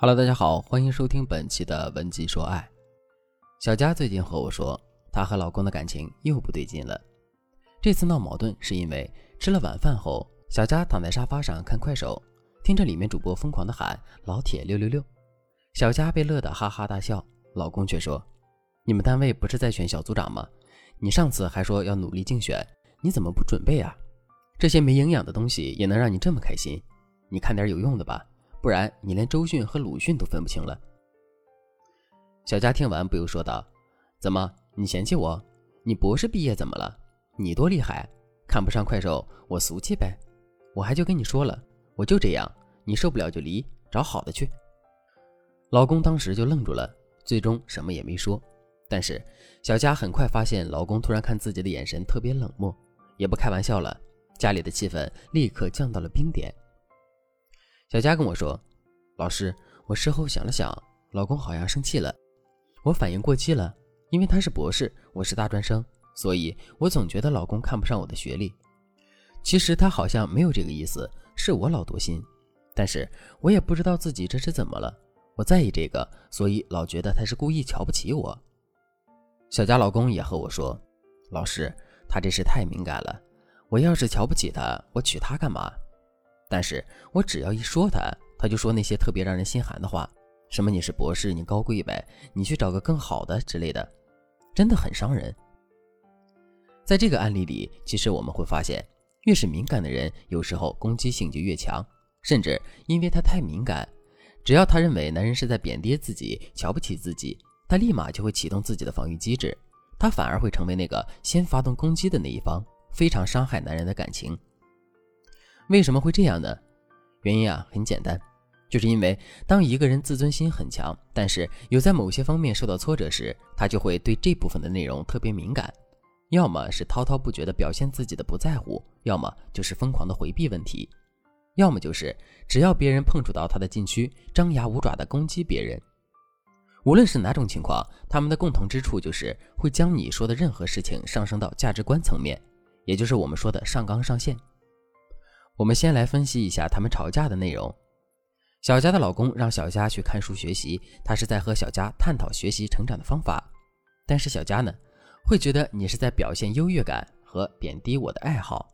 Hello，大家好，欢迎收听本期的文姬说爱。小佳最近和我说，她和老公的感情又不对劲了。这次闹矛盾是因为吃了晚饭后，小佳躺在沙发上看快手，听着里面主播疯狂的喊“老铁六六六”，小佳被乐得哈哈大笑，老公却说：“你们单位不是在选小组长吗？你上次还说要努力竞选，你怎么不准备啊？这些没营养的东西也能让你这么开心？你看点有用的吧。”不然你连周迅和鲁迅都分不清了。小佳听完不由说道：“怎么，你嫌弃我？你博士毕业怎么了？你多厉害？看不上快手，我俗气呗？我还就跟你说了，我就这样，你受不了就离，找好的去。”老公当时就愣住了，最终什么也没说。但是小佳很快发现，老公突然看自己的眼神特别冷漠，也不开玩笑了，家里的气氛立刻降到了冰点。小佳跟我说：“老师，我事后想了想，老公好像生气了。我反应过激了，因为他是博士，我是大专生，所以我总觉得老公看不上我的学历。其实他好像没有这个意思，是我老多心。但是我也不知道自己这是怎么了，我在意这个，所以老觉得他是故意瞧不起我。”小佳老公也和我说：“老师，他这是太敏感了，我要是瞧不起他，我娶她干嘛？”但是我只要一说他，他就说那些特别让人心寒的话，什么你是博士，你高贵呗，你去找个更好的之类的，真的很伤人。在这个案例里，其实我们会发现，越是敏感的人，有时候攻击性就越强，甚至因为他太敏感，只要他认为男人是在贬低自己、瞧不起自己，他立马就会启动自己的防御机制，他反而会成为那个先发动攻击的那一方，非常伤害男人的感情。为什么会这样呢？原因啊很简单，就是因为当一个人自尊心很强，但是有在某些方面受到挫折时，他就会对这部分的内容特别敏感，要么是滔滔不绝的表现自己的不在乎，要么就是疯狂的回避问题，要么就是只要别人碰触到他的禁区，张牙舞爪的攻击别人。无论是哪种情况，他们的共同之处就是会将你说的任何事情上升到价值观层面，也就是我们说的上纲上线。我们先来分析一下他们吵架的内容。小佳的老公让小佳去看书学习，他是在和小佳探讨学习成长的方法。但是小佳呢，会觉得你是在表现优越感和贬低我的爱好。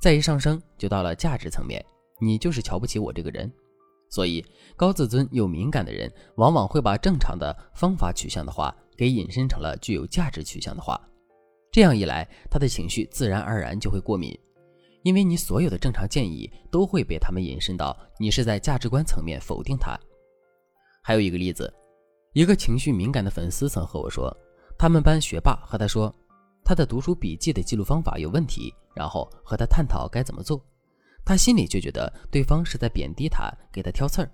再一上升，就到了价值层面，你就是瞧不起我这个人。所以高自尊又敏感的人，往往会把正常的方法取向的话，给引申成了具有价值取向的话。这样一来，他的情绪自然而然就会过敏。因为你所有的正常建议都会被他们引申到你是在价值观层面否定他。还有一个例子，一个情绪敏感的粉丝曾和我说，他们班学霸和他说，他的读书笔记的记录方法有问题，然后和他探讨该怎么做，他心里就觉得对方是在贬低他，给他挑刺儿，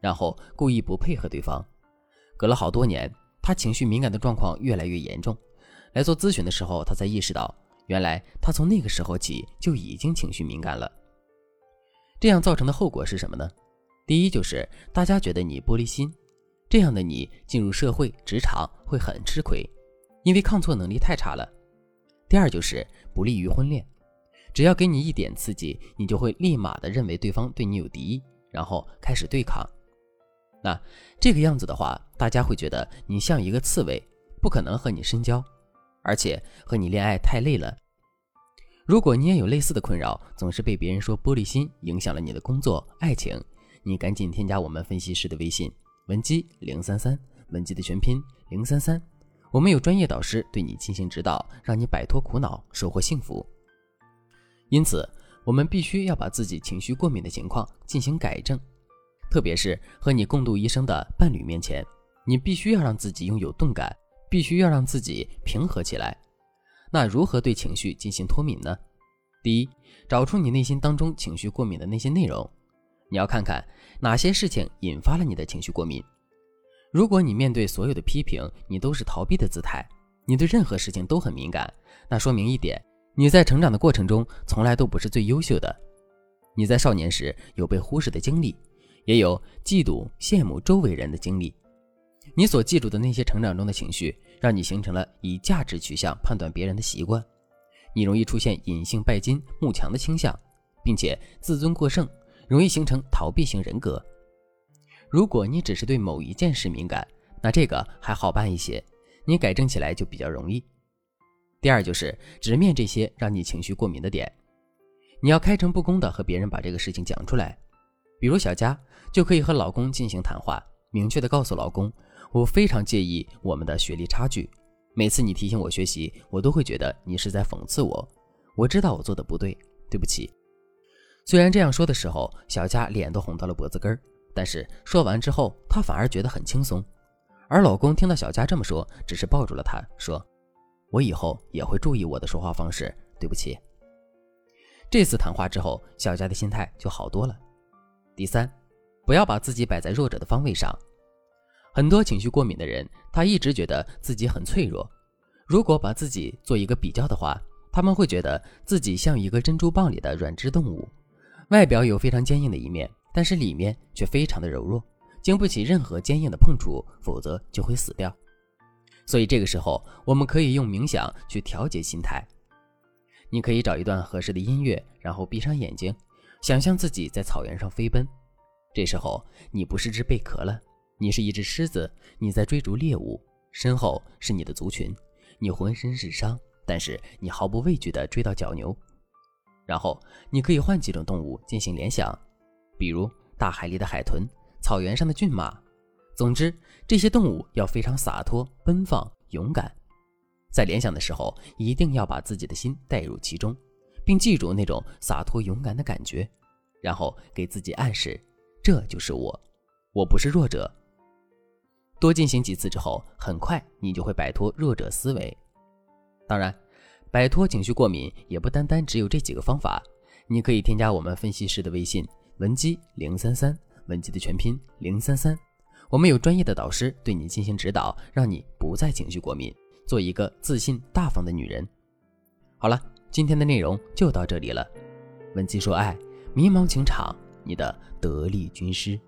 然后故意不配合对方。隔了好多年，他情绪敏感的状况越来越严重，来做咨询的时候，他才意识到。原来他从那个时候起就已经情绪敏感了，这样造成的后果是什么呢？第一就是大家觉得你玻璃心，这样的你进入社会职场会很吃亏，因为抗挫能力太差了。第二就是不利于婚恋，只要给你一点刺激，你就会立马的认为对方对你有敌意，然后开始对抗。那这个样子的话，大家会觉得你像一个刺猬，不可能和你深交。而且和你恋爱太累了。如果你也有类似的困扰，总是被别人说玻璃心，影响了你的工作、爱情，你赶紧添加我们分析师的微信文姬零三三，文姬的全拼零三三，我们有专业导师对你进行指导，让你摆脱苦恼，收获幸福。因此，我们必须要把自己情绪过敏的情况进行改正，特别是和你共度一生的伴侣面前，你必须要让自己拥有动感。必须要让自己平和起来。那如何对情绪进行脱敏呢？第一，找出你内心当中情绪过敏的那些内容。你要看看哪些事情引发了你的情绪过敏。如果你面对所有的批评，你都是逃避的姿态，你对任何事情都很敏感，那说明一点，你在成长的过程中从来都不是最优秀的。你在少年时有被忽视的经历，也有嫉妒、羡慕周围人的经历。你所记住的那些成长中的情绪，让你形成了以价值取向判断别人的习惯。你容易出现隐性拜金、慕强的倾向，并且自尊过剩，容易形成逃避型人格。如果你只是对某一件事敏感，那这个还好办一些，你改正起来就比较容易。第二就是直面这些让你情绪过敏的点，你要开诚布公的和别人把这个事情讲出来。比如小佳就可以和老公进行谈话，明确的告诉老公，我非常介意我们的学历差距，每次你提醒我学习，我都会觉得你是在讽刺我。我知道我做的不对，对不起。虽然这样说的时候，小佳脸都红到了脖子根儿，但是说完之后，她反而觉得很轻松。而老公听到小佳这么说，只是抱住了她，说：“我以后也会注意我的说话方式，对不起。”这次谈话之后，小佳的心态就好多了。第三，不要把自己摆在弱者的方位上。很多情绪过敏的人，他一直觉得自己很脆弱。如果把自己做一个比较的话，他们会觉得自己像一个珍珠蚌里的软质动物，外表有非常坚硬的一面，但是里面却非常的柔弱，经不起任何坚硬的碰触，否则就会死掉。所以这个时候，我们可以用冥想去调节心态。你可以找一段合适的音乐，然后闭上眼睛。想象自己在草原上飞奔，这时候你不是只贝壳了，你是一只狮子，你在追逐猎物，身后是你的族群，你浑身是伤，但是你毫不畏惧地追到角牛。然后你可以换几种动物进行联想，比如大海里的海豚，草原上的骏马。总之，这些动物要非常洒脱、奔放、勇敢。在联想的时候，一定要把自己的心带入其中。并记住那种洒脱勇敢的感觉，然后给自己暗示，这就是我，我不是弱者。多进行几次之后，很快你就会摆脱弱者思维。当然，摆脱情绪过敏也不单单只有这几个方法，你可以添加我们分析师的微信文姬零三三，文姬的全拼零三三，我们有专业的导师对你进行指导，让你不再情绪过敏，做一个自信大方的女人。好了。今天的内容就到这里了，文姬说爱，迷茫情场，你的得力军师。